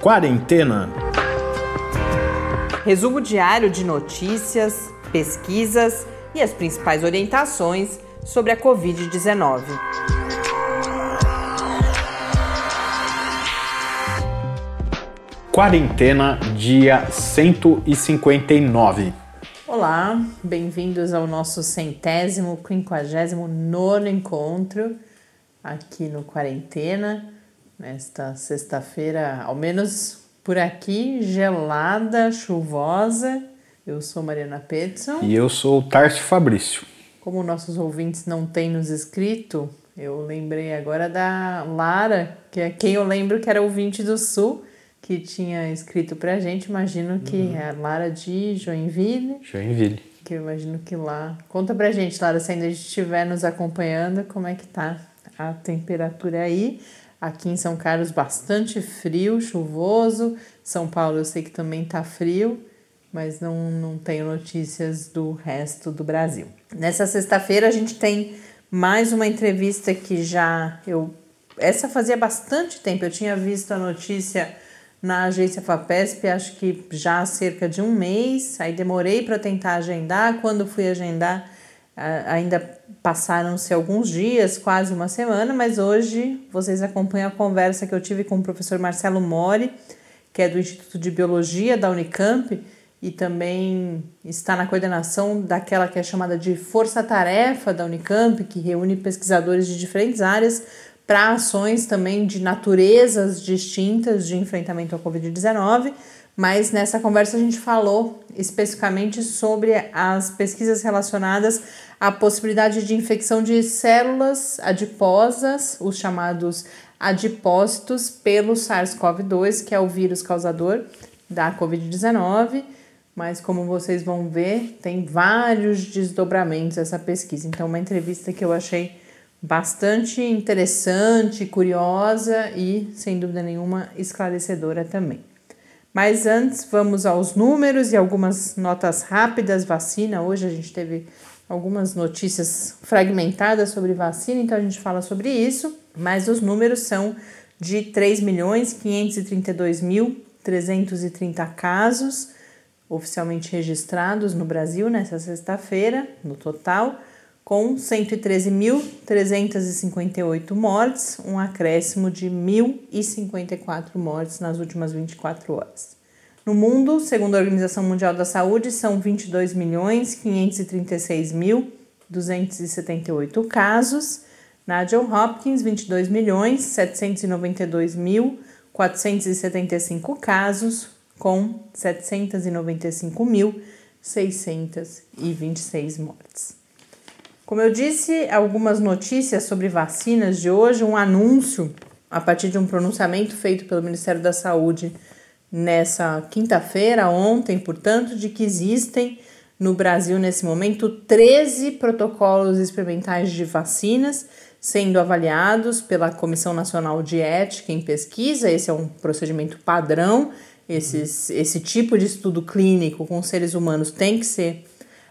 Quarentena. Resumo diário de notícias, pesquisas e as principais orientações sobre a Covid-19. Quarentena, dia 159. Olá, bem-vindos ao nosso centésimo, quinquagésimo nono encontro aqui no Quarentena, nesta sexta-feira, ao menos por aqui, gelada, chuvosa. Eu sou Mariana Peterson. E eu sou o Tarso Fabrício. Como nossos ouvintes não têm nos escrito, eu lembrei agora da Lara, que é quem eu lembro que era ouvinte do Sul que tinha escrito pra gente, imagino que uhum. é a Lara de Joinville. Joinville. Que eu imagino que lá. Conta pra gente, Lara, se ainda estiver nos acompanhando, como é que tá a temperatura aí. Aqui em São Carlos, bastante frio, chuvoso. São Paulo eu sei que também tá frio, mas não, não tenho notícias do resto do Brasil. Nessa sexta-feira a gente tem mais uma entrevista que já eu. Essa fazia bastante tempo, eu tinha visto a notícia na agência FAPESP, acho que já há cerca de um mês. Aí demorei para tentar agendar. Quando fui agendar, ainda passaram-se alguns dias, quase uma semana, mas hoje vocês acompanham a conversa que eu tive com o professor Marcelo Mori, que é do Instituto de Biologia da Unicamp e também está na coordenação daquela que é chamada de Força Tarefa da Unicamp, que reúne pesquisadores de diferentes áreas para ações também de naturezas distintas de enfrentamento ao Covid-19, mas nessa conversa a gente falou especificamente sobre as pesquisas relacionadas à possibilidade de infecção de células adiposas, os chamados adipócitos, pelo SARS-CoV-2, que é o vírus causador da Covid-19. Mas como vocês vão ver, tem vários desdobramentos essa pesquisa. Então, uma entrevista que eu achei bastante interessante, curiosa e, sem dúvida nenhuma, esclarecedora também. Mas antes, vamos aos números e algumas notas rápidas. Vacina, hoje a gente teve algumas notícias fragmentadas sobre vacina, então a gente fala sobre isso, mas os números são de 3 milhões 532 mil 330 casos oficialmente registrados no Brasil nessa sexta-feira, no total com 113.358 mortes, um acréscimo de 1.054 mortes nas últimas 24 horas. No mundo, segundo a Organização Mundial da Saúde, são 22.536.278 casos. Na John Hopkins, 22.792.475 casos, com 795.626 mortes. Como eu disse, algumas notícias sobre vacinas de hoje, um anúncio a partir de um pronunciamento feito pelo Ministério da Saúde nessa quinta-feira, ontem, portanto, de que existem no Brasil nesse momento 13 protocolos experimentais de vacinas sendo avaliados pela Comissão Nacional de Ética em Pesquisa. Esse é um procedimento padrão. Esses, esse tipo de estudo clínico com seres humanos tem que ser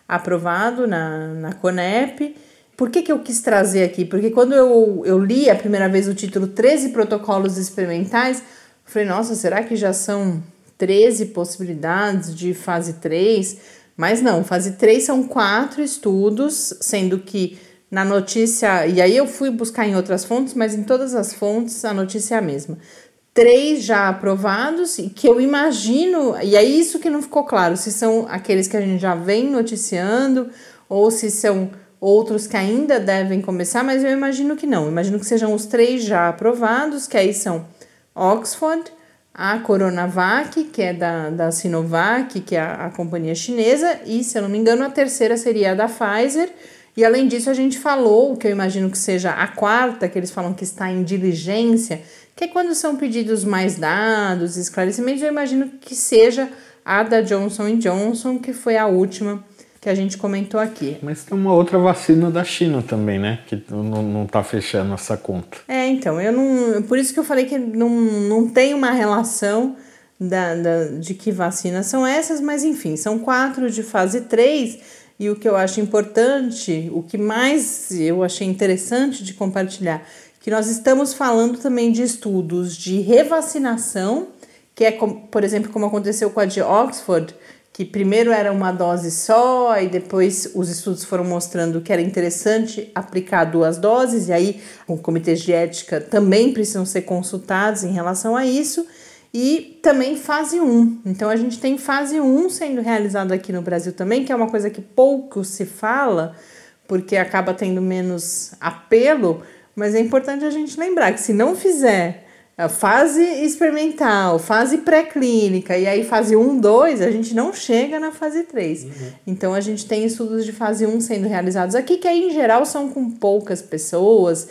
aprovado na, na CONEP. Por que, que eu quis trazer aqui? Porque quando eu, eu li a primeira vez o título 13 protocolos experimentais, falei, nossa, será que já são 13 possibilidades de fase 3? Mas não, fase 3 são quatro estudos, sendo que na notícia, e aí eu fui buscar em outras fontes, mas em todas as fontes a notícia é a mesma três já aprovados e que eu imagino, e é isso que não ficou claro, se são aqueles que a gente já vem noticiando ou se são outros que ainda devem começar, mas eu imagino que não. Imagino que sejam os três já aprovados, que aí são Oxford, a Coronavac, que é da, da Sinovac, que é a, a companhia chinesa, e se eu não me engano, a terceira seria a da Pfizer. E além disso, a gente falou, que eu imagino que seja a quarta, que eles falam que está em diligência, que é quando são pedidos mais dados, esclarecimentos, eu imagino que seja a da Johnson Johnson, que foi a última que a gente comentou aqui. Mas tem uma outra vacina da China também, né? Que não, não tá fechando essa conta. É, então, eu não. Por isso que eu falei que não, não tem uma relação da, da, de que vacinas são essas, mas enfim, são quatro de fase 3. E o que eu acho importante, o que mais eu achei interessante de compartilhar que nós estamos falando também de estudos de revacinação que é, por exemplo, como aconteceu com a de Oxford, que primeiro era uma dose só, e depois os estudos foram mostrando que era interessante aplicar duas doses, e aí os comitês de ética também precisam ser consultados em relação a isso, e também fase 1. Então a gente tem fase 1 sendo realizada aqui no Brasil também, que é uma coisa que pouco se fala, porque acaba tendo menos apelo, mas é importante a gente lembrar que se não fizer a fase experimental, fase pré-clínica e aí fase 1, 2, a gente não chega na fase 3. Uhum. Então a gente tem estudos de fase 1 sendo realizados aqui, que aí em geral são com poucas pessoas,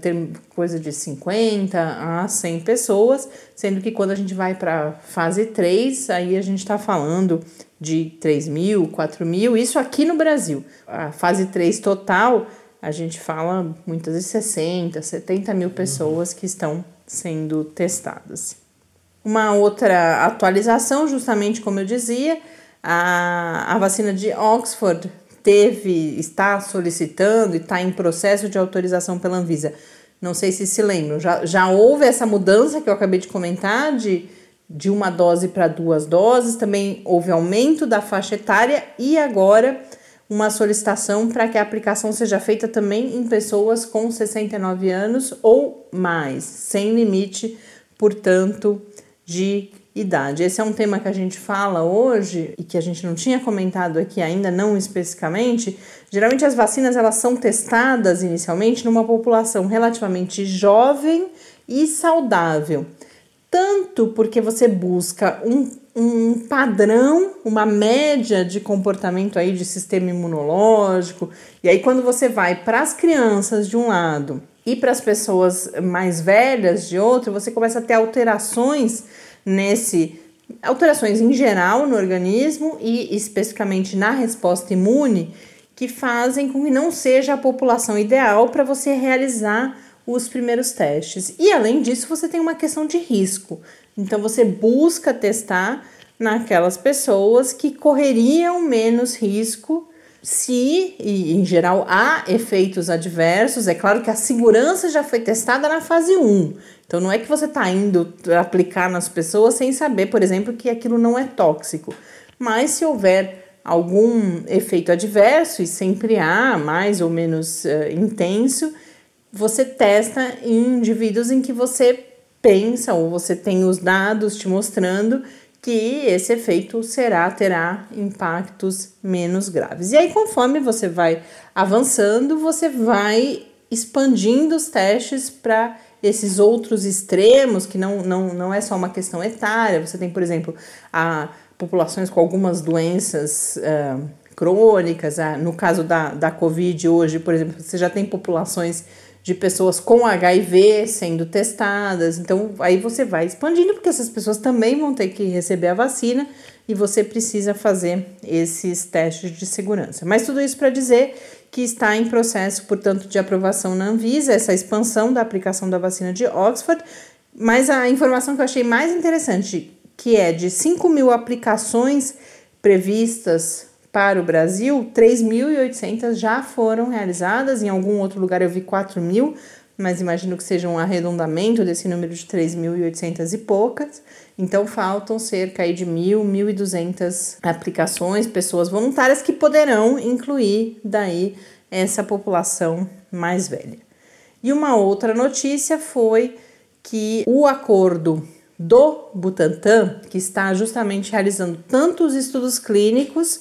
tem coisa de 50 a 100 pessoas, sendo que quando a gente vai para fase 3, aí a gente está falando de 3 mil, 4 mil, isso aqui no Brasil. A fase 3 total, a gente fala muitas vezes 60, 70 mil pessoas que estão sendo testadas. Uma outra atualização, justamente como eu dizia, a, a vacina de Oxford teve, está solicitando e está em processo de autorização pela Anvisa. Não sei se se lembram, já, já houve essa mudança que eu acabei de comentar de, de uma dose para duas doses, também houve aumento da faixa etária e agora uma solicitação para que a aplicação seja feita também em pessoas com 69 anos ou mais, sem limite, portanto, de idade. Esse é um tema que a gente fala hoje e que a gente não tinha comentado aqui ainda, não especificamente. Geralmente as vacinas elas são testadas inicialmente numa população relativamente jovem e saudável. Tanto porque você busca um um padrão, uma média de comportamento aí de sistema imunológico. E aí quando você vai para as crianças de um lado e para as pessoas mais velhas de outro, você começa a ter alterações nesse alterações em geral no organismo e especificamente na resposta imune que fazem com que não seja a população ideal para você realizar os primeiros testes. E além disso, você tem uma questão de risco. Então você busca testar naquelas pessoas que correriam menos risco se, e em geral há efeitos adversos, é claro que a segurança já foi testada na fase 1. Então não é que você está indo aplicar nas pessoas sem saber, por exemplo, que aquilo não é tóxico. Mas se houver algum efeito adverso, e sempre há, mais ou menos uh, intenso, você testa em indivíduos em que você pensa ou você tem os dados te mostrando que esse efeito será terá impactos menos graves. E aí conforme você vai avançando, você vai expandindo os testes para esses outros extremos, que não, não, não é só uma questão etária, você tem, por exemplo, a populações com algumas doenças uh, crônicas, uh, no caso da, da Covid hoje, por exemplo, você já tem populações de pessoas com HIV sendo testadas. Então, aí você vai expandindo, porque essas pessoas também vão ter que receber a vacina e você precisa fazer esses testes de segurança. Mas tudo isso para dizer que está em processo, portanto, de aprovação na Anvisa, essa expansão da aplicação da vacina de Oxford. Mas a informação que eu achei mais interessante, que é de 5 mil aplicações previstas para o Brasil, 3.800 já foram realizadas, em algum outro lugar eu vi 4.000, mas imagino que seja um arredondamento desse número de 3.800 e poucas. Então faltam cerca de 1.000, 1.200 aplicações, pessoas voluntárias que poderão incluir daí essa população mais velha. E uma outra notícia foi que o acordo do Butantan, que está justamente realizando tanto os estudos clínicos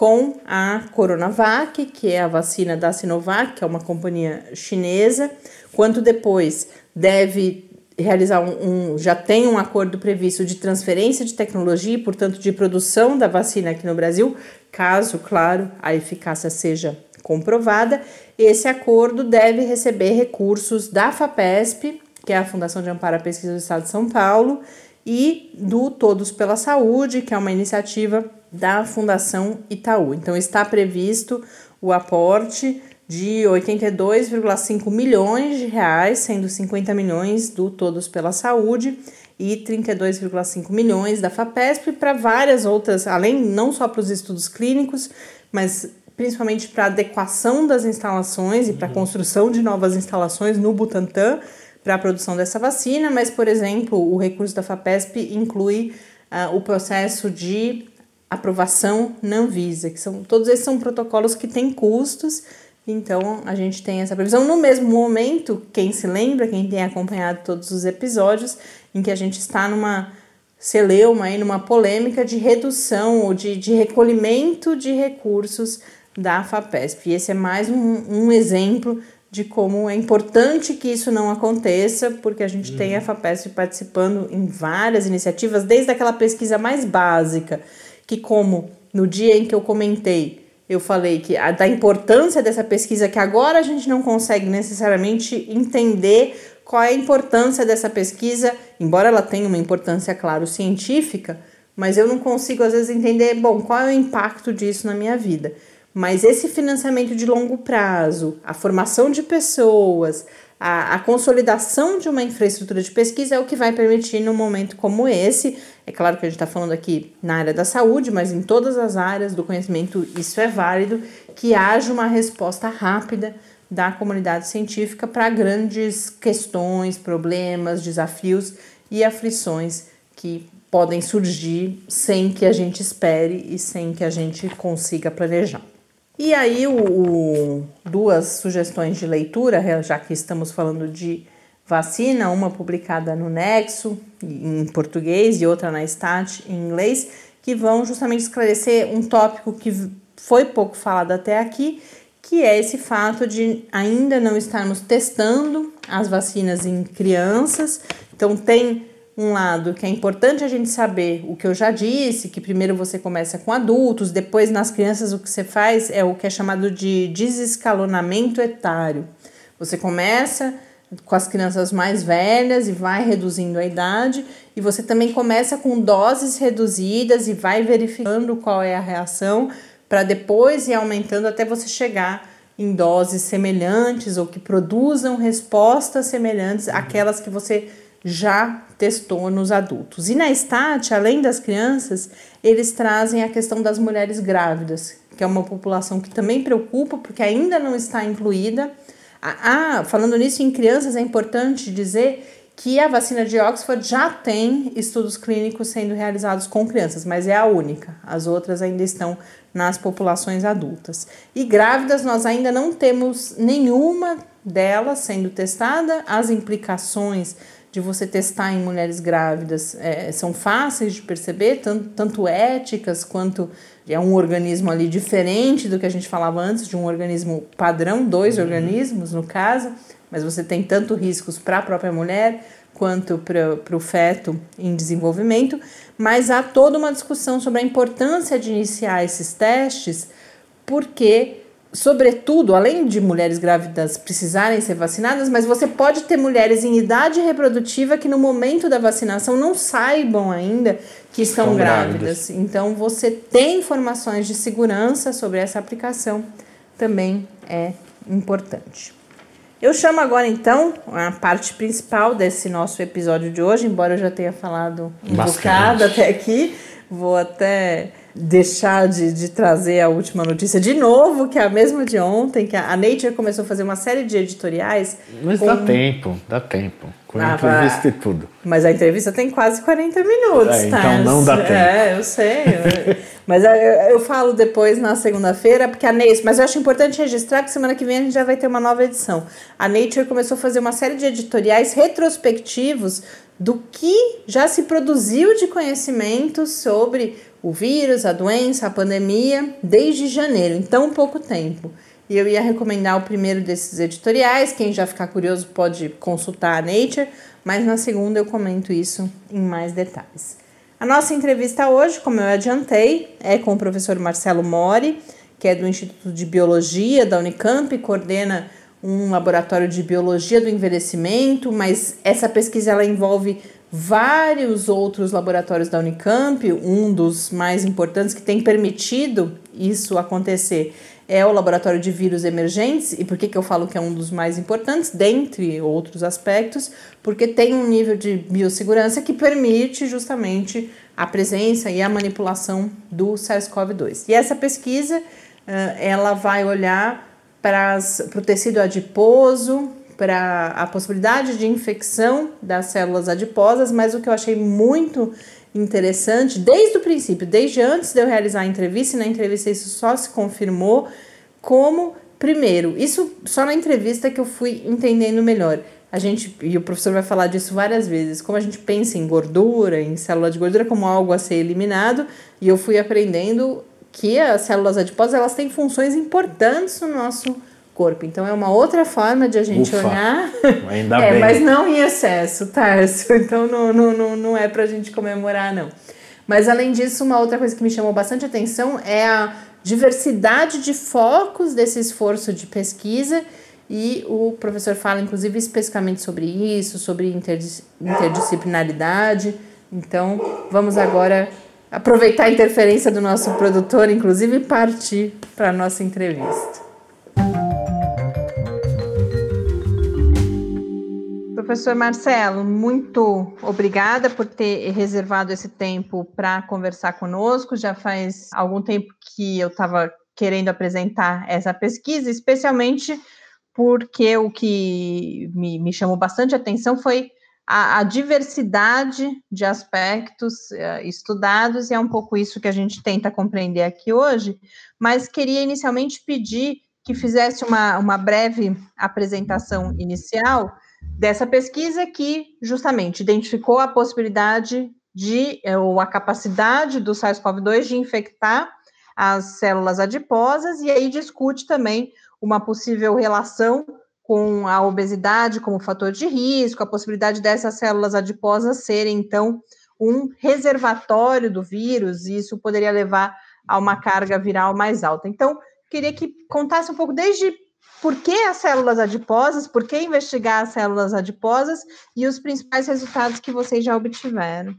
com a Coronavac, que é a vacina da Sinovac, que é uma companhia chinesa, quanto depois deve realizar um, um, já tem um acordo previsto de transferência de tecnologia e, portanto, de produção da vacina aqui no Brasil, caso, claro, a eficácia seja comprovada. Esse acordo deve receber recursos da FAPESP, que é a Fundação de Amparo à Pesquisa do Estado de São Paulo, e do Todos pela Saúde, que é uma iniciativa da Fundação Itaú. Então está previsto o aporte de 82,5 milhões de reais, sendo 50 milhões do Todos pela Saúde e 32,5 milhões da FAPESP para várias outras, além não só para os estudos clínicos, mas principalmente para adequação das instalações e para uhum. construção de novas instalações no Butantan, para a produção dessa vacina, mas, por exemplo, o recurso da FAPESP inclui uh, o processo de aprovação na Anvisa, que são todos esses são protocolos que têm custos, então a gente tem essa previsão. No mesmo momento, quem se lembra, quem tem acompanhado todos os episódios, em que a gente está numa celeuma aí, numa polêmica de redução ou de, de recolhimento de recursos da FAPESP. E esse é mais um, um exemplo de como é importante que isso não aconteça, porque a gente uhum. tem a. FAPESP participando em várias iniciativas, desde aquela pesquisa mais básica, que como no dia em que eu comentei, eu falei que a, da importância dessa pesquisa, que agora a gente não consegue necessariamente entender qual é a importância dessa pesquisa, embora ela tenha uma importância, claro, científica, mas eu não consigo às vezes entender, bom, qual é o impacto disso na minha vida. Mas esse financiamento de longo prazo, a formação de pessoas, a, a, consolidação de uma infraestrutura de pesquisa é o que vai permitir, num momento como esse, é claro que a gente está falando aqui na área da saúde, mas em todas as áreas do conhecimento isso é válido, que haja uma resposta rápida da comunidade científica para grandes questões, problemas, desafios e aflições que podem surgir sem que a gente espere e sem que a gente consiga planejar. E aí, o, o, duas sugestões de leitura, já que estamos falando de vacina, uma publicada no Nexo, em português, e outra na Stat, em inglês, que vão justamente esclarecer um tópico que foi pouco falado até aqui, que é esse fato de ainda não estarmos testando as vacinas em crianças. Então, tem um lado que é importante a gente saber o que eu já disse, que primeiro você começa com adultos, depois nas crianças o que você faz é o que é chamado de desescalonamento etário. Você começa com as crianças mais velhas e vai reduzindo a idade, e você também começa com doses reduzidas e vai verificando qual é a reação para depois ir aumentando até você chegar em doses semelhantes ou que produzam respostas semelhantes àquelas que você já testou nos adultos. E na STAT, além das crianças, eles trazem a questão das mulheres grávidas, que é uma população que também preocupa porque ainda não está incluída. Ah, falando nisso em crianças, é importante dizer que a vacina de Oxford já tem estudos clínicos sendo realizados com crianças, mas é a única. As outras ainda estão nas populações adultas. E grávidas, nós ainda não temos nenhuma delas sendo testada. As implicações de você testar em mulheres grávidas é, são fáceis de perceber, tanto, tanto éticas quanto é um organismo ali diferente do que a gente falava antes, de um organismo padrão, dois uhum. organismos no caso, mas você tem tanto riscos para a própria mulher quanto para o feto em desenvolvimento, mas há toda uma discussão sobre a importância de iniciar esses testes, porque sobretudo, além de mulheres grávidas precisarem ser vacinadas, mas você pode ter mulheres em idade reprodutiva que no momento da vacinação não saibam ainda que estão, estão grávidas. grávidas. Então, você tem informações de segurança sobre essa aplicação também é importante. Eu chamo agora então a parte principal desse nosso episódio de hoje, embora eu já tenha falado um Bastante. bocado até aqui, vou até deixar de, de trazer a última notícia de novo, que é a mesma de ontem, que a Nature começou a fazer uma série de editoriais. Mas com... dá tempo, dá tempo. Com ah, entrevista e tudo. Mas a entrevista tem quase 40 minutos, é, tá? Então não dá tempo. É, eu sei. mas eu, eu, falo depois na segunda-feira, porque a Nature. Mas eu acho importante registrar que semana que vem a gente já vai ter uma nova edição. A Nature começou a fazer uma série de editoriais retrospectivos do que já se produziu de conhecimento sobre o vírus, a doença, a pandemia, desde janeiro, em tão pouco tempo. E eu ia recomendar o primeiro desses editoriais, quem já ficar curioso pode consultar a Nature, mas na segunda eu comento isso em mais detalhes. A nossa entrevista hoje, como eu adiantei, é com o professor Marcelo Mori, que é do Instituto de Biologia da Unicamp, coordena um laboratório de biologia do envelhecimento, mas essa pesquisa ela envolve vários outros laboratórios da Unicamp, um dos mais importantes que tem permitido isso acontecer é o laboratório de vírus emergentes. E por que, que eu falo que é um dos mais importantes? Dentre outros aspectos, porque tem um nível de biossegurança que permite justamente a presença e a manipulação do SARS-CoV-2. E essa pesquisa ela vai olhar para o tecido adiposo, para a possibilidade de infecção das células adiposas, mas o que eu achei muito interessante, desde o princípio, desde antes de eu realizar a entrevista, e na entrevista isso só se confirmou, como, primeiro, isso só na entrevista que eu fui entendendo melhor. A gente, e o professor vai falar disso várias vezes, como a gente pensa em gordura, em célula de gordura como algo a ser eliminado, e eu fui aprendendo que as células adiposas elas têm funções importantes no nosso corpo. Então é uma outra forma de a gente Ufa, olhar. Ainda é, bem. mas não em excesso, Tarso. Então não, não, não, não é pra gente comemorar, não. Mas além disso, uma outra coisa que me chamou bastante atenção é a diversidade de focos desse esforço de pesquisa. E o professor fala, inclusive, especificamente sobre isso, sobre interdis interdisciplinaridade. Então, vamos agora aproveitar a interferência do nosso produtor, inclusive, e partir para a nossa entrevista. Professor Marcelo, muito obrigada por ter reservado esse tempo para conversar conosco. Já faz algum tempo que eu estava querendo apresentar essa pesquisa, especialmente porque o que me, me chamou bastante atenção foi a, a, diversidade de aspectos uh, estudados, e é um pouco isso que a gente tenta compreender aqui hoje, mas queria inicialmente pedir que fizesse uma, uma breve apresentação inicial dessa pesquisa que justamente identificou a possibilidade de, eh, ou a capacidade do SARS-CoV-2 de infectar as células adiposas, e aí discute também uma possível relação com a obesidade como fator de risco, a possibilidade dessas células adiposas serem, então, um reservatório do vírus, e isso poderia levar a uma carga viral mais alta. Então, queria que contasse um pouco desde por que as células adiposas, por que investigar as células adiposas e os principais resultados que vocês já obtiveram.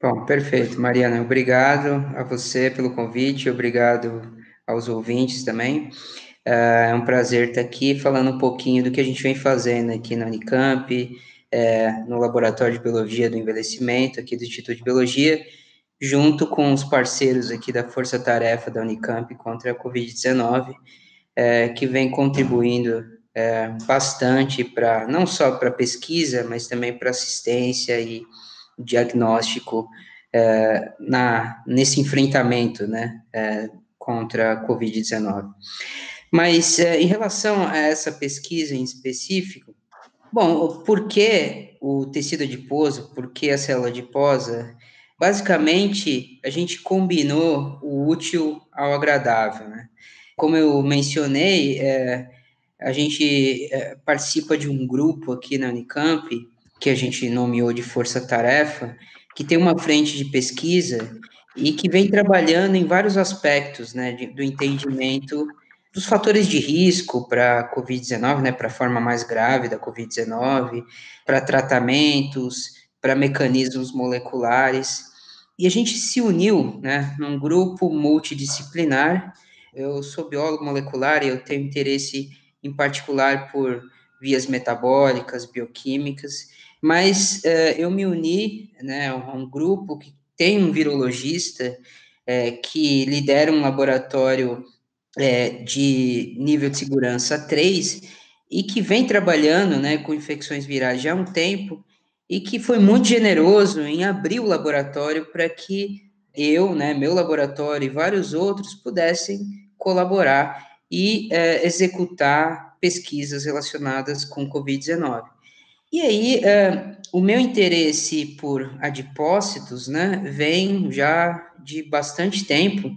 Bom, perfeito, Mariana. Obrigado a você pelo convite, obrigado aos ouvintes também. É um prazer estar aqui falando um pouquinho do que a gente vem fazendo aqui na Unicamp, é, no Laboratório de Biologia do Envelhecimento, aqui do Instituto de Biologia, junto com os parceiros aqui da Força Tarefa da Unicamp contra a Covid-19 é, que vem contribuindo é, bastante para não só para pesquisa, mas também para assistência e diagnóstico é, na nesse enfrentamento, né, é, contra a COVID-19. Mas é, em relação a essa pesquisa em específico, bom, por que o tecido adiposo, por que a célula adiposa? Basicamente, a gente combinou o útil ao agradável, né? Como eu mencionei, é, a gente é, participa de um grupo aqui na Unicamp, que a gente nomeou de Força Tarefa, que tem uma frente de pesquisa e que vem trabalhando em vários aspectos né, de, do entendimento dos fatores de risco para a Covid-19, né, para a forma mais grave da Covid-19, para tratamentos, para mecanismos moleculares. E a gente se uniu né, num grupo multidisciplinar eu sou biólogo molecular e eu tenho interesse em particular por vias metabólicas, bioquímicas, mas uh, eu me uni né, a um grupo que tem um virologista uh, que lidera um laboratório uh, de nível de segurança 3 e que vem trabalhando né, com infecções virais já há um tempo e que foi muito generoso em abrir o laboratório para que eu, né, meu laboratório e vários outros pudessem colaborar e é, executar pesquisas relacionadas com Covid-19. E aí, é, o meu interesse por adipócitos, né, vem já de bastante tempo.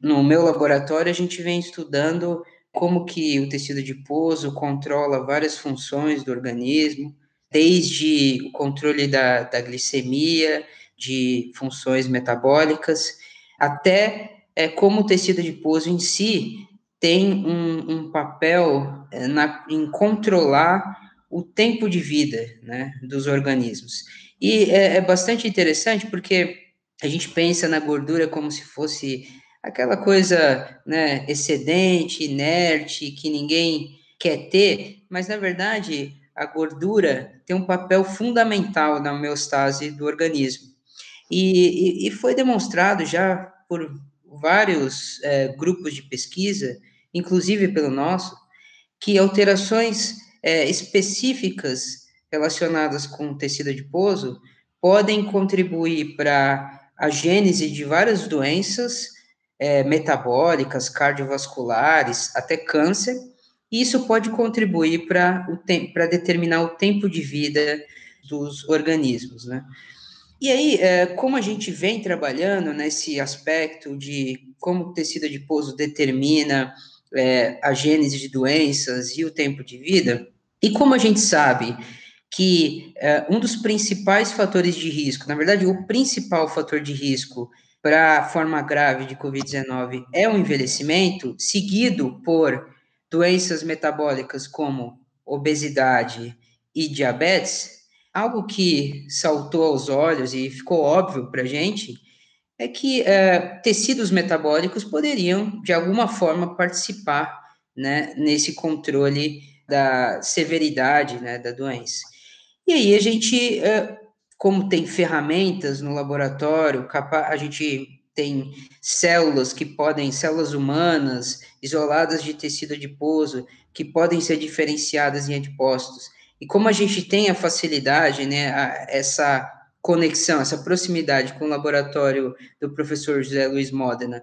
No meu laboratório, a gente vem estudando como que o tecido adiposo controla várias funções do organismo, desde o controle da, da glicemia, de funções metabólicas, até é, como o tecido adiposo em si tem um, um papel é, na, em controlar o tempo de vida né, dos organismos. E é, é bastante interessante porque a gente pensa na gordura como se fosse aquela coisa né, excedente, inerte, que ninguém quer ter, mas na verdade a gordura tem um papel fundamental na homeostase do organismo. E, e, e foi demonstrado já por vários é, grupos de pesquisa, inclusive pelo nosso, que alterações é, específicas relacionadas com tecido adiposo podem contribuir para a gênese de várias doenças é, metabólicas, cardiovasculares, até câncer, e isso pode contribuir para determinar o tempo de vida dos organismos, né? E aí, é, como a gente vem trabalhando nesse aspecto de como o tecido adiposo determina é, a gênese de doenças e o tempo de vida, e como a gente sabe que é, um dos principais fatores de risco, na verdade, o principal fator de risco para a forma grave de Covid-19 é o envelhecimento, seguido por doenças metabólicas como obesidade e diabetes, algo que saltou aos olhos e ficou óbvio para a gente é que é, tecidos metabólicos poderiam, de alguma forma, participar né, nesse controle da severidade né, da doença. E aí a gente, é, como tem ferramentas no laboratório, a gente tem células que podem, células humanas, isoladas de tecido adiposo, que podem ser diferenciadas em adipócitos. E como a gente tem a facilidade, né, a, essa conexão, essa proximidade com o laboratório do professor José Luiz Modena,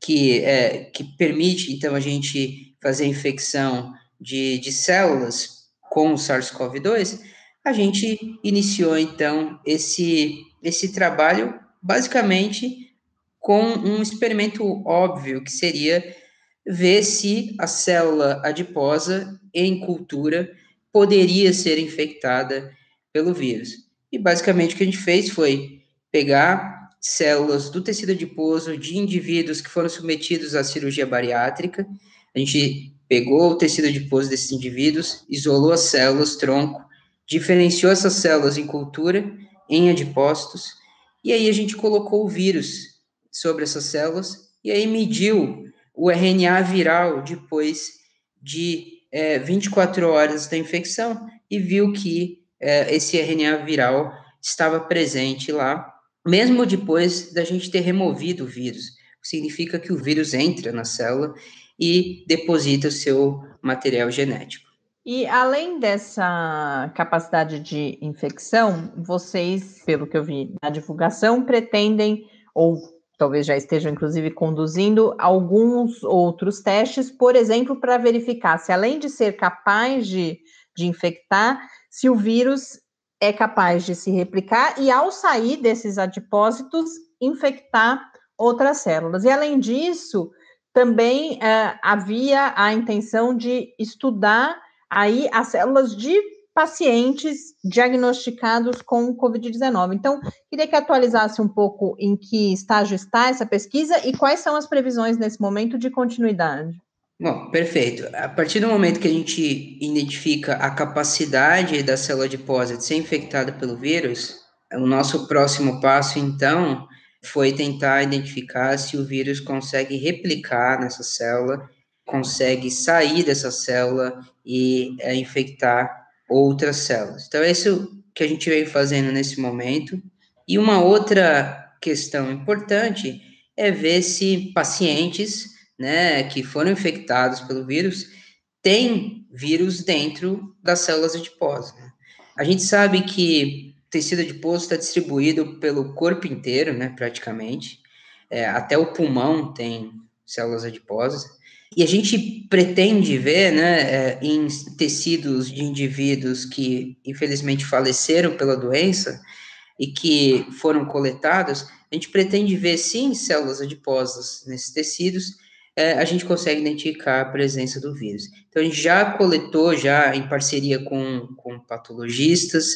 que, é, que permite, então, a gente fazer infecção de, de células com o SARS-CoV-2, a gente iniciou, então, esse, esse trabalho, basicamente, com um experimento óbvio, que seria ver se a célula adiposa em cultura poderia ser infectada pelo vírus. E basicamente o que a gente fez foi pegar células do tecido adiposo de indivíduos que foram submetidos à cirurgia bariátrica. A gente pegou o tecido adiposo desses indivíduos, isolou as células tronco, diferenciou essas células em cultura, em adipócitos, e aí a gente colocou o vírus sobre essas células e aí mediu o RNA viral depois de é, 24 horas da infecção e viu que é, esse RNA viral estava presente lá, mesmo depois da gente ter removido o vírus. Significa que o vírus entra na célula e deposita o seu material genético. E além dessa capacidade de infecção, vocês, pelo que eu vi na divulgação, pretendem ou talvez já estejam inclusive conduzindo alguns outros testes, por exemplo, para verificar se além de ser capaz de, de infectar, se o vírus é capaz de se replicar e ao sair desses adipócitos infectar outras células. E além disso, também é, havia a intenção de estudar aí as células de pacientes diagnosticados com Covid-19. Então, queria que atualizasse um pouco em que estágio está essa pesquisa e quais são as previsões nesse momento de continuidade. Bom, perfeito. A partir do momento que a gente identifica a capacidade da célula adiposa de ser infectada pelo vírus, o nosso próximo passo, então, foi tentar identificar se o vírus consegue replicar nessa célula, consegue sair dessa célula e é, infectar outras células. Então, é isso que a gente vem fazendo nesse momento. E uma outra questão importante é ver se pacientes né, que foram infectados pelo vírus têm vírus dentro das células adiposas. Né? A gente sabe que o tecido adiposo está distribuído pelo corpo inteiro, né, praticamente. É, até o pulmão tem células adiposas. E a gente pretende ver, né, é, em tecidos de indivíduos que infelizmente faleceram pela doença e que foram coletados, a gente pretende ver sim células adiposas nesses tecidos, é, a gente consegue identificar a presença do vírus. Então a gente já coletou, já em parceria com, com patologistas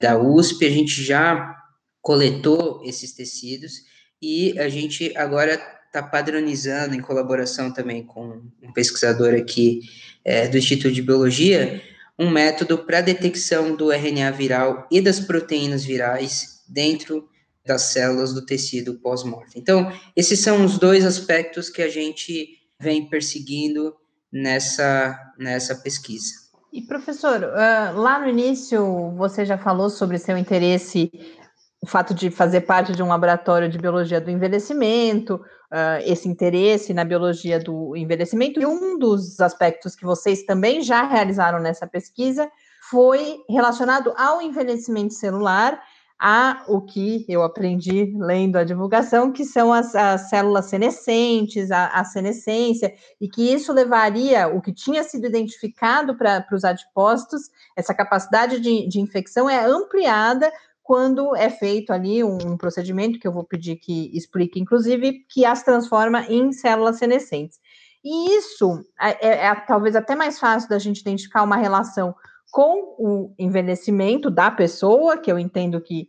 da USP, a gente já coletou esses tecidos e a gente agora está padronizando, em colaboração também com um pesquisador aqui é, do Instituto de Biologia, um método para detecção do RNA viral e das proteínas virais dentro das células do tecido pós-morte. Então, esses são os dois aspectos que a gente vem perseguindo nessa, nessa pesquisa. E, professor, uh, lá no início você já falou sobre seu interesse o fato de fazer parte de um laboratório de biologia do envelhecimento, uh, esse interesse na biologia do envelhecimento. E um dos aspectos que vocês também já realizaram nessa pesquisa foi relacionado ao envelhecimento celular, a o que eu aprendi lendo a divulgação, que são as, as células senescentes, a, a, senescência, e que isso levaria, o que tinha sido identificado para os adipócitos, essa capacidade de, de infecção é ampliada quando é feito ali um, procedimento que eu vou pedir que explique, inclusive, que as transforma em células senescentes. E isso é, é, é talvez até mais fácil da gente identificar uma relação com o envelhecimento da pessoa, que eu entendo que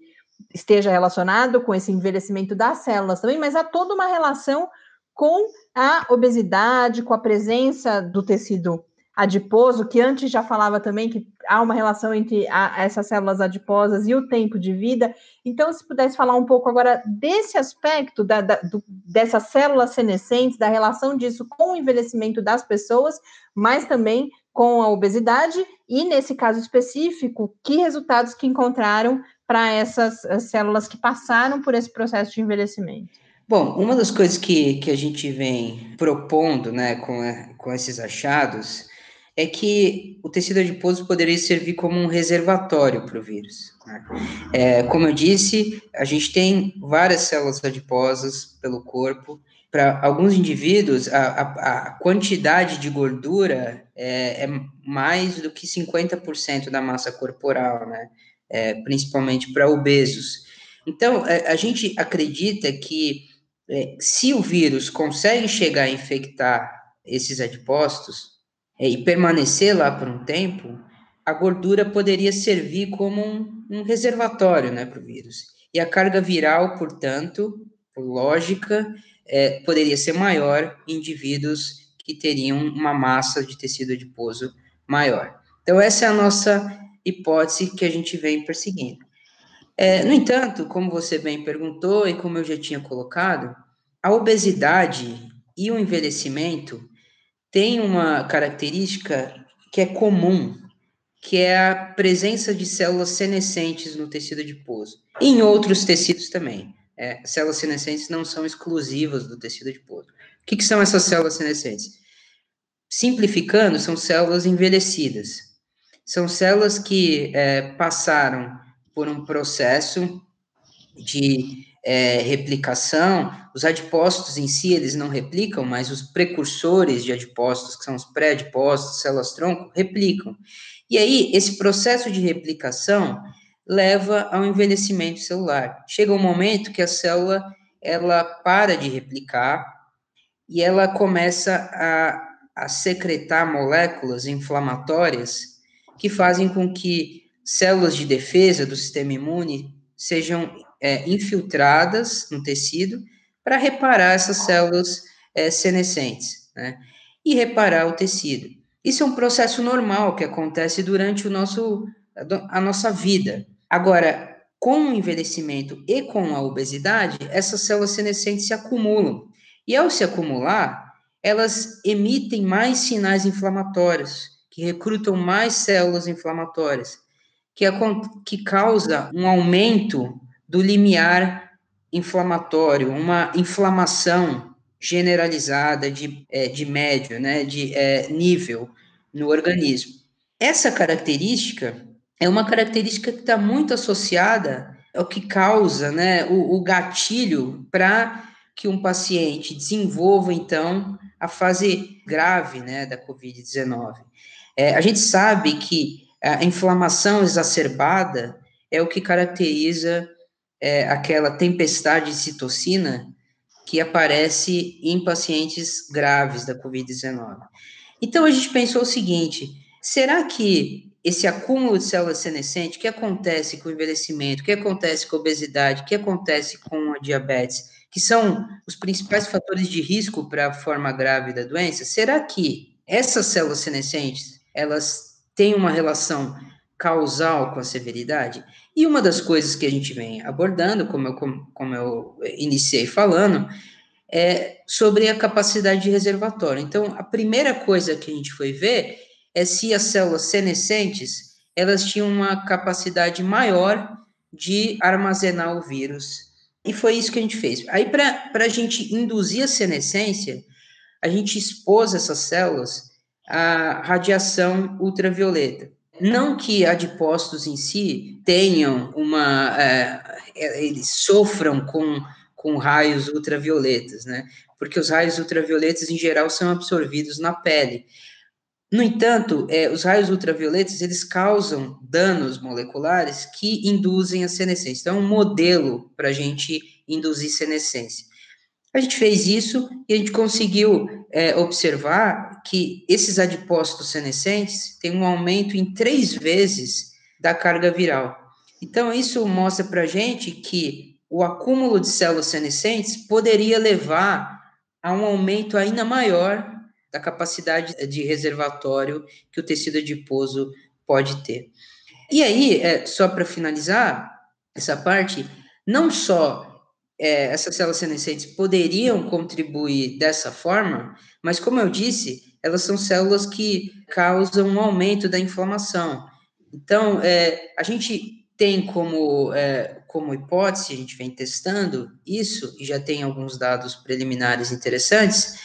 esteja relacionado com esse envelhecimento das células também, mas há toda uma relação com a obesidade, com a presença do tecido adiposo, que antes já falava também que há uma relação entre a, essas células adiposas e o tempo de vida. Então, se pudesse falar um pouco agora desse aspecto da, da, do, dessas células senescentes, da relação disso com o envelhecimento das pessoas, mas também com a obesidade, e nesse caso específico, que resultados que encontraram para essas células que passaram por esse processo de envelhecimento? Bom, uma das coisas que, que a gente vem propondo né, com, com esses achados é que o tecido adiposo poderia servir como um reservatório para o vírus. Né? É, como eu disse, a gente tem várias células adiposas pelo corpo. Para alguns indivíduos, a, a, a, quantidade de gordura é, é mais do que 50% da massa corporal, né? É, principalmente para obesos. Então, a, é, a, gente acredita que é, se o vírus consegue chegar a infectar esses adipócitos, é, e permanecer lá por um tempo, a gordura poderia servir como um, um reservatório né, para o vírus. E a carga viral, portanto, por lógica, é, poderia ser maior em indivíduos que teriam uma massa de tecido adiposo maior. Então, essa é a nossa hipótese que a gente vem perseguindo. É, no entanto, como você bem perguntou e como eu já tinha colocado, a obesidade e o envelhecimento tem uma característica que é comum, que é a presença de células senescentes no tecido adiposo. Em outros tecidos também. É, células senescentes não são exclusivas do tecido adiposo. O que, que são essas células senescentes? Simplificando, são células envelhecidas. São células que é, passaram por um processo de é, replicação, os adipócitos em si, eles não replicam, mas os precursores de adipócitos, que são os pré-adipócitos, células-tronco, replicam. E aí, esse processo de replicação leva ao envelhecimento celular. Chega um momento que a célula, ela para de replicar e ela começa a, a secretar moléculas inflamatórias que fazem com que células de defesa do sistema imune sejam é, infiltradas no tecido para reparar essas células é, senescentes, né? E reparar o tecido. Isso é um processo normal que acontece durante o nosso, a nossa vida. Agora, com o envelhecimento e com a obesidade, essas células senescentes se acumulam. E ao se acumular, elas emitem mais sinais inflamatórios, que recrutam mais células inflamatórias, que, é, que causa um aumento do limiar inflamatório, uma inflamação generalizada de, é, de médio, né, de é, nível no organismo. Essa característica é uma característica que está muito associada ao que causa né, o, o gatilho para que um paciente desenvolva, então, a fase grave né, da Covid-19. É, a gente sabe que a inflamação exacerbada é o que caracteriza é, aquela tempestade de citocina que aparece em pacientes graves da Covid-19. Então a gente pensou o seguinte: será que esse acúmulo de células senescentes, que acontece com o envelhecimento, que acontece com a obesidade, que acontece com a diabetes, que são os principais fatores de risco para a forma grave da doença, será que essas células senescentes elas têm uma relação causal com a severidade? E uma das coisas que a gente vem abordando, como eu, como eu iniciei falando, é sobre a capacidade de reservatório. Então, a primeira coisa que a gente foi ver é se as células senescentes elas tinham uma capacidade maior de armazenar o vírus. E foi isso que a gente fez. Aí, para a gente induzir a senescência, a gente expôs essas células à radiação ultravioleta. Não que adipócitos em si tenham uma. É, eles sofram com, com raios ultravioletas, né? Porque os raios ultravioletas, em geral, são absorvidos na pele. No entanto, é, os raios ultravioletas eles causam danos moleculares que induzem a senescência. Então, é um modelo para a gente induzir senescência. A gente fez isso e a gente conseguiu é, observar que esses adipócitos senescentes têm um aumento em três vezes da carga viral. Então, isso mostra para a gente que o acúmulo de células senescentes poderia levar a um aumento ainda maior da capacidade de reservatório que o tecido adiposo pode ter. E aí, é, só para finalizar essa parte, não só é, essas células senescentes poderiam contribuir dessa forma, mas como eu disse, elas são células que causam um aumento da inflamação. Então, é, a gente tem como, é, como hipótese, a gente vem testando isso, e já tem alguns dados preliminares interessantes,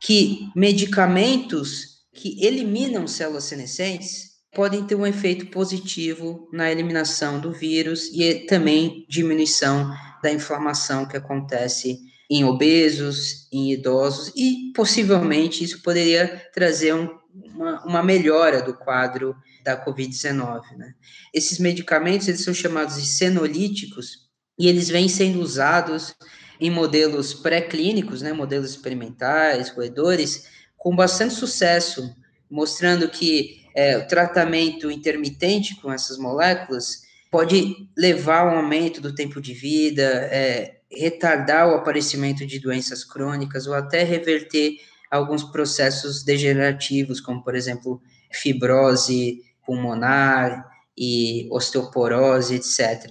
que medicamentos que eliminam células senescentes podem ter um efeito positivo na eliminação do vírus e também diminuição da inflamação que acontece em obesos, em idosos, e possivelmente isso poderia trazer um, uma, uma, melhora do quadro da Covid-19. Né? Esses medicamentos eles são chamados de senolíticos e eles vêm sendo usados em modelos pré-clínicos, né, modelos experimentais, roedores, com bastante sucesso, mostrando que é, o tratamento intermitente com essas moléculas pode levar ao aumento do tempo de vida, é, retardar o aparecimento de doenças crônicas ou até reverter alguns processos degenerativos, como, por exemplo, fibrose pulmonar e osteoporose, etc.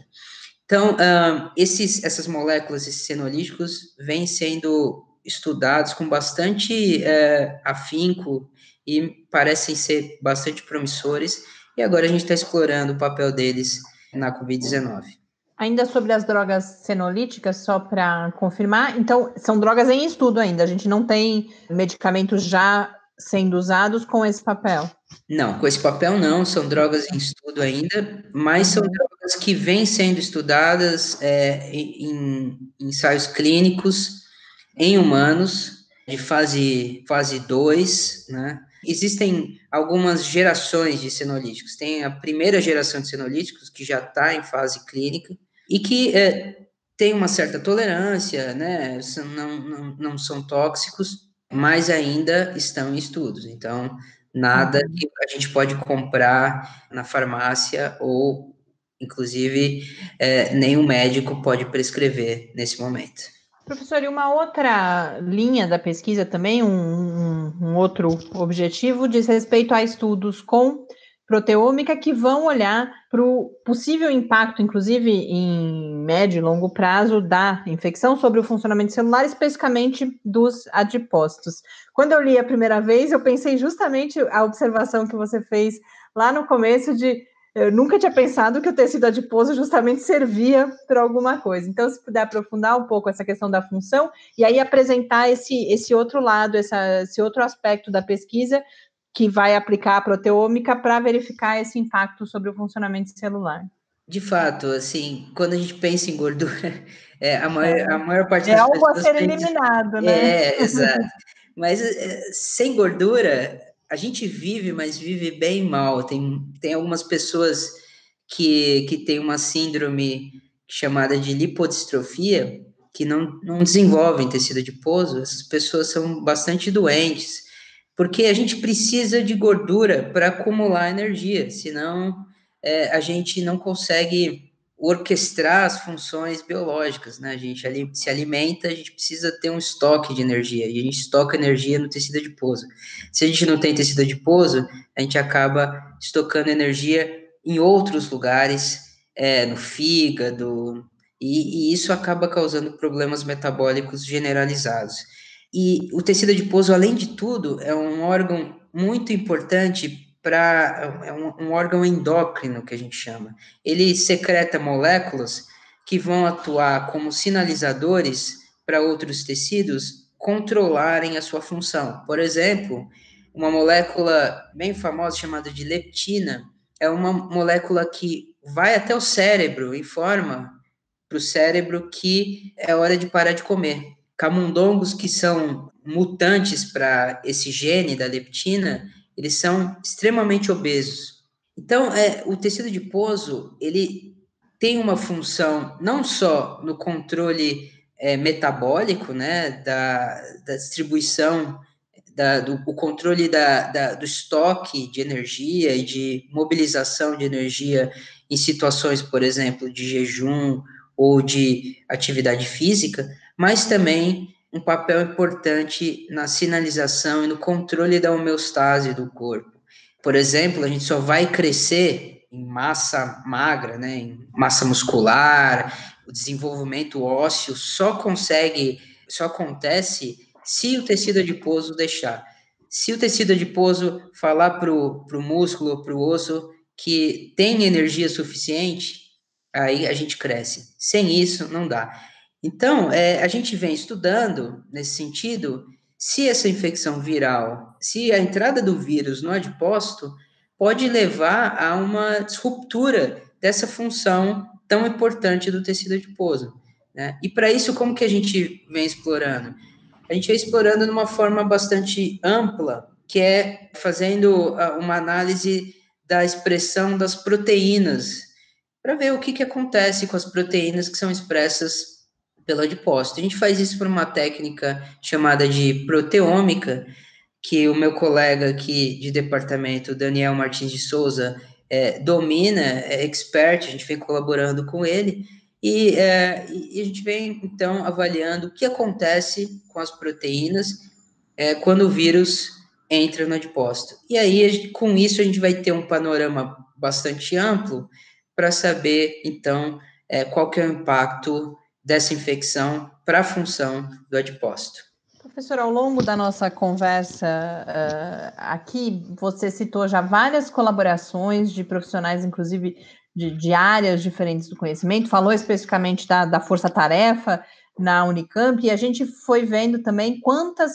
Então, uh, esses, essas moléculas, esses senolíticos, vêm sendo estudados com bastante uh, afinco e parecem ser bastante promissores, e agora a gente está explorando o papel deles na Covid-19. Ainda sobre as drogas senolíticas, só para confirmar, então são drogas em estudo ainda, a gente não tem medicamentos já sendo usados com esse papel? Não, com esse papel não, são drogas em estudo ainda, mas são drogas que vêm sendo estudadas é, em, em ensaios clínicos em humanos, de fase, fase 2, né? Existem algumas gerações de senolíticos. Tem a primeira geração de senolíticos, que já está em fase clínica, e que é, tem uma certa tolerância, né? Não, não, não são tóxicos, mas ainda estão em estudos. Então, nada uhum. que a gente pode comprar na farmácia ou, inclusive, é, nenhum médico pode prescrever nesse momento. Professor, e uma outra linha da pesquisa também, um, um, outro objetivo, diz respeito a estudos com proteômica que vão olhar para o possível impacto, inclusive em médio e longo prazo, da infecção sobre o funcionamento celular, especificamente dos adipócitos. Quando eu li a primeira vez, eu pensei justamente a observação que você fez lá no começo de eu nunca tinha pensado que o tecido adiposo justamente servia para alguma coisa. Então, se puder aprofundar um pouco essa questão da função e aí apresentar esse, esse outro lado, essa, esse outro aspecto da pesquisa que vai aplicar a proteômica para verificar esse impacto sobre o funcionamento celular. De fato, assim, quando a gente pensa em gordura, é, a, maior, a maior parte é das algo a ser pensa, eliminado, né? É, exato. Mas é, sem gordura, a gente vive, mas vive bem mal. Tem, tem algumas pessoas que, que têm uma síndrome chamada de lipodistrofia, que não, não desenvolvem tecido adiposo. Essas pessoas são bastante doentes, porque a gente precisa de gordura para acumular energia, senão é, a gente não consegue orquestrar as funções biológicas, né? A gente se alimenta, a gente precisa ter um estoque de energia, e a gente estoca energia no tecido adiposo. Se a gente não tem tecido adiposo, a gente acaba estocando energia em outros lugares, é, no fígado, e, e isso acaba causando problemas metabólicos generalizados. E o tecido adiposo, além de tudo, é um órgão muito importante para é um, um, órgão endócrino que a gente chama. Ele secreta moléculas que vão atuar como sinalizadores para outros tecidos controlarem a sua função. Por exemplo, uma molécula bem famosa chamada de leptina é uma molécula que vai até o cérebro, informa para o cérebro que é hora de parar de comer. Camundongos que são mutantes para esse gene da leptina, eles são extremamente obesos. Então, é, o tecido adiposo, ele tem uma função não só no controle é, metabólico, né, da, da distribuição, da, do o controle da, da, do estoque de energia e de mobilização de energia em situações, por exemplo, de jejum ou de atividade física, mas também um papel importante na sinalização e no controle da homeostase do corpo. Por exemplo, a gente só vai crescer em massa magra, né, em massa muscular, o desenvolvimento ósseo só consegue, só acontece se o tecido adiposo deixar. Se o tecido adiposo falar para o músculo, para o osso, que tem energia suficiente, aí a gente cresce. Sem isso, não dá. Então, é, a gente vem estudando nesse sentido se essa infecção viral, se a entrada do vírus no adipócito pode levar a uma disruptura dessa função tão importante do tecido adiposo. Né? E para isso, como que a gente vem explorando? A gente vem explorando de uma forma bastante ampla, que é fazendo ah, uma análise da expressão das proteínas, para ver o que, que acontece com as proteínas que são expressas pelo adipócito. A gente faz isso por uma técnica chamada de proteômica, que o meu colega aqui de departamento, Daniel Martins de Souza, é, domina, é expert, a gente vem colaborando com ele, e, é, e, a gente vem, então, avaliando o que acontece com as proteínas é, quando o vírus entra no adipócito. E aí, com isso, a gente vai ter um panorama bastante amplo para saber, então, é, qual que é o impacto dessa infecção para a função do adipócito. Professor, ao longo da nossa conversa uh, aqui, você citou já várias colaborações de profissionais, inclusive de, de áreas diferentes do conhecimento, falou especificamente da, da força-tarefa na Unicamp, e a gente foi vendo também quantas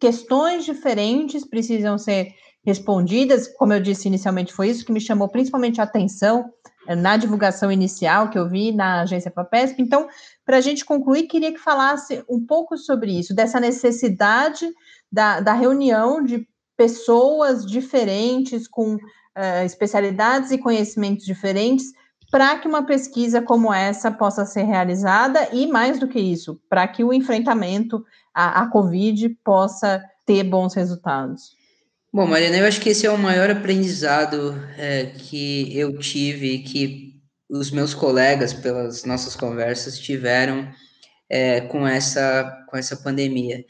questões diferentes precisam ser respondidas. Como eu disse inicialmente, foi isso que me chamou principalmente a atenção na divulgação inicial que eu vi na agência Papesp. Então, para a gente concluir, queria que falasse um pouco sobre isso, dessa necessidade da, da reunião de pessoas diferentes, com uh, especialidades e conhecimentos diferentes, para que uma pesquisa como essa possa ser realizada e, mais do que isso, para que o enfrentamento à, à Covid possa ter bons resultados. Bom, Mariana, eu acho que esse é o maior aprendizado é, que eu tive, que os meus colegas, pelas nossas conversas, tiveram é, com, essa, com essa pandemia.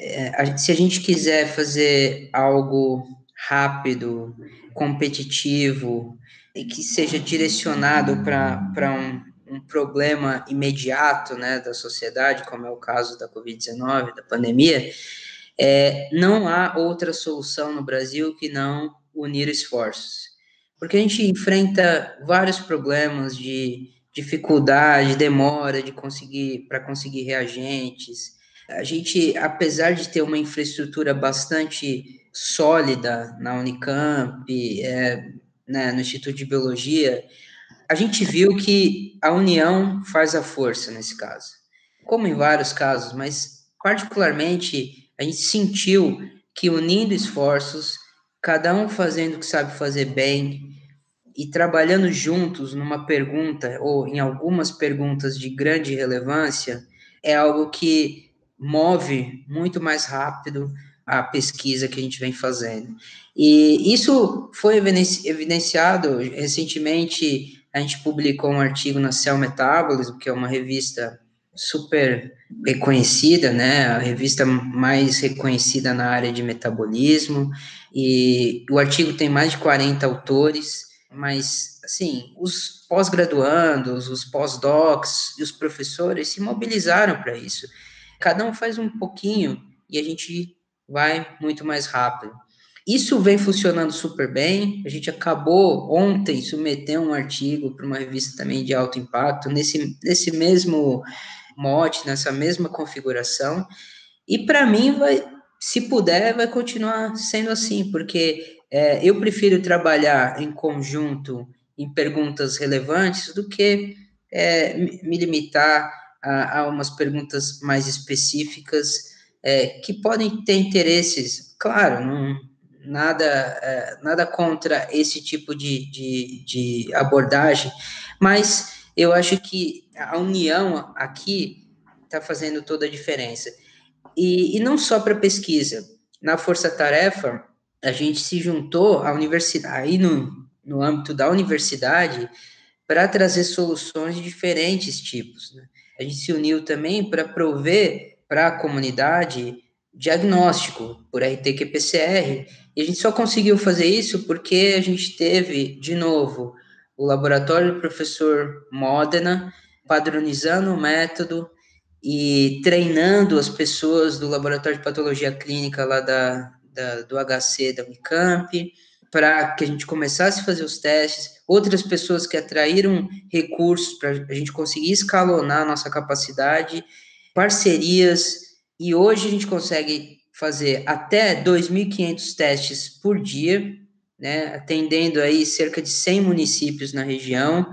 É, a, se a gente quiser fazer algo rápido, competitivo e que seja direcionado para um, um problema imediato né, da sociedade, como é o caso da Covid-19, da pandemia, é, não há outra solução no Brasil que não unir esforços. Porque a gente enfrenta vários problemas de dificuldade, demora de conseguir para conseguir reagentes. A gente, apesar de ter uma infraestrutura bastante sólida na Unicamp, é, né, no Instituto de Biologia, a gente viu que a união faz a força nesse caso. Como em vários casos, mas particularmente a gente sentiu que unindo esforços, cada um fazendo o que sabe fazer bem e trabalhando juntos numa pergunta ou em algumas perguntas de grande relevância, é algo que move muito mais rápido a pesquisa que a gente vem fazendo. E isso foi evidenciado recentemente. A gente publicou um artigo na Cell Metabolism, que é uma revista super reconhecida, né? A revista mais reconhecida na área de metabolismo. E o artigo tem mais de 40 autores, mas, assim, os pós-graduandos, os pós-docs e os professores se mobilizaram para isso. Cada um faz um pouquinho e a gente vai muito mais rápido. Isso vem funcionando super bem. A gente acabou ontem submeter um artigo para uma revista também de alto impacto, nesse, nesse mesmo mote, nessa mesma configuração. E para mim, vai, se puder, vai continuar sendo assim, porque é, eu prefiro trabalhar em conjunto em perguntas relevantes do que é, me limitar a, a, umas perguntas mais específicas é, que podem ter interesses. Claro, não, nada, é, nada contra esse tipo de, de, de abordagem, mas eu acho que a união aqui está fazendo toda a diferença. E, e não só para pesquisa. Na Força Tarefa, a gente se juntou à universidade, aí no, no âmbito da universidade, para trazer soluções de diferentes tipos. Né? A gente se uniu também para prover para a comunidade diagnóstico por RT-QPCR, e a gente só conseguiu fazer isso porque a gente teve, de novo, o laboratório do professor Modena padronizando o método, e treinando as pessoas do laboratório de patologia clínica lá da, da do HC da Unicamp, para que a gente começasse a fazer os testes, outras pessoas que atraíram recursos para a gente conseguir escalonar a nossa capacidade, parcerias, e hoje a gente consegue fazer até 2.500 testes por dia, né, atendendo aí cerca de 100 municípios na região,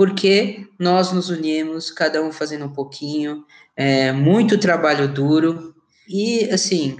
porque nós nos unimos, cada um fazendo um pouquinho, é, muito trabalho duro, e assim,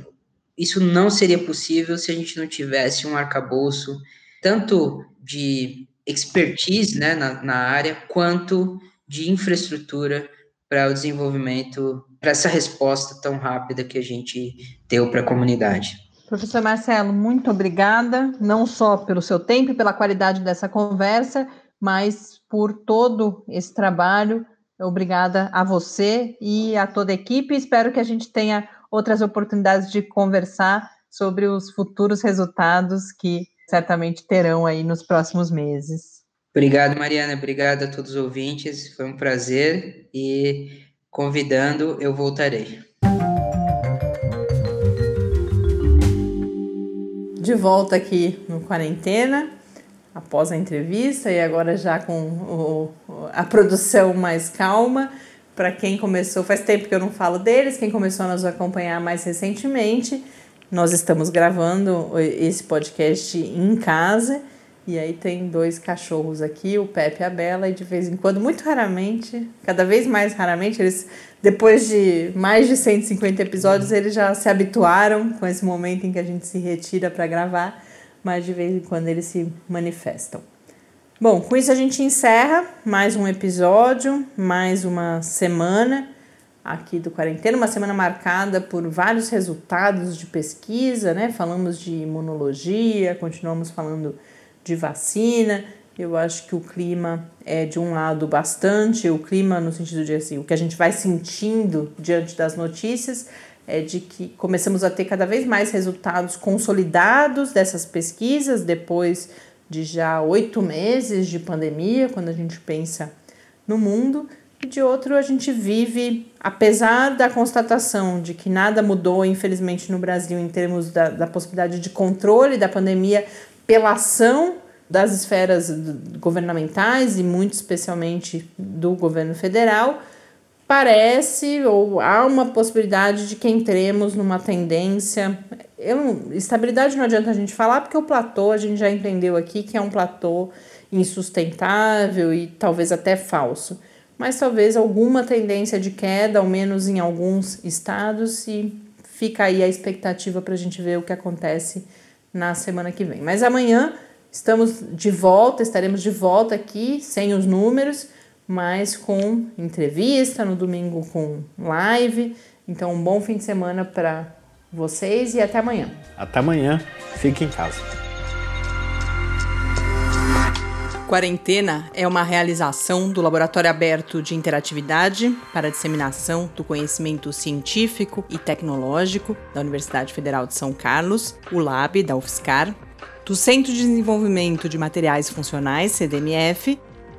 isso não seria possível se a gente não tivesse um arcabouço, tanto de expertise né, na, na área, quanto de infraestrutura para o desenvolvimento, para essa resposta tão rápida que a gente deu para a comunidade. Professor Marcelo, muito obrigada, não só pelo seu tempo e pela qualidade dessa conversa, mas por todo esse trabalho. Obrigada a você e a toda a equipe. Espero que a gente tenha outras oportunidades de conversar sobre os futuros resultados que certamente terão aí nos próximos meses. Obrigado, Mariana. Obrigado a todos os ouvintes. Foi um prazer e convidando, eu voltarei. De volta aqui no Quarentena após a entrevista e agora já com o, a produção mais calma. Para quem começou, faz tempo que eu não falo deles, quem começou a nos acompanhar mais recentemente, nós estamos gravando esse podcast em casa e aí tem dois cachorros aqui, o Pepe e a Bela, e de vez em quando, muito raramente, cada vez mais raramente, eles, depois de mais de 150 episódios, eles já se habituaram com esse momento em que a gente se retira para gravar mas de vez em quando eles se manifestam. Bom, com isso a gente encerra mais um episódio, mais uma semana aqui do Quarentena, uma semana marcada por vários resultados de pesquisa, né? Falamos de imunologia, continuamos falando de vacina. Eu acho que o clima é de um lado bastante, o clima no sentido de assim, o que a gente vai sentindo diante das notícias é de que começamos a ter cada vez mais resultados consolidados dessas pesquisas depois de já oito meses de pandemia, quando a gente pensa no mundo, e de outro a gente vive, apesar da constatação de que nada mudou, infelizmente, no Brasil em termos da, da possibilidade de controle da pandemia pela ação das esferas governamentais e muito especialmente do governo federal, parece ou há uma possibilidade de que entremos numa tendência. Estabilidade não adianta a gente falar, porque o platô a gente já entendeu aqui que é um platô insustentável e talvez até falso. Mas talvez alguma tendência de queda, ao menos em alguns estados, e fica aí a expectativa para a gente ver o que acontece na semana que vem. Mas amanhã estamos de volta, estaremos de volta aqui, sem os números mas com entrevista, no domingo com live. Então, um bom fim de semana para vocês e até amanhã. Até amanhã. Fique em casa. Quarentena é uma realização do Laboratório Aberto de Interatividade para a Disseminação do Conhecimento Científico e Tecnológico da Universidade Federal de São Carlos, o LAB da UFSCar, do Centro de Desenvolvimento de Materiais Funcionais, CDMF,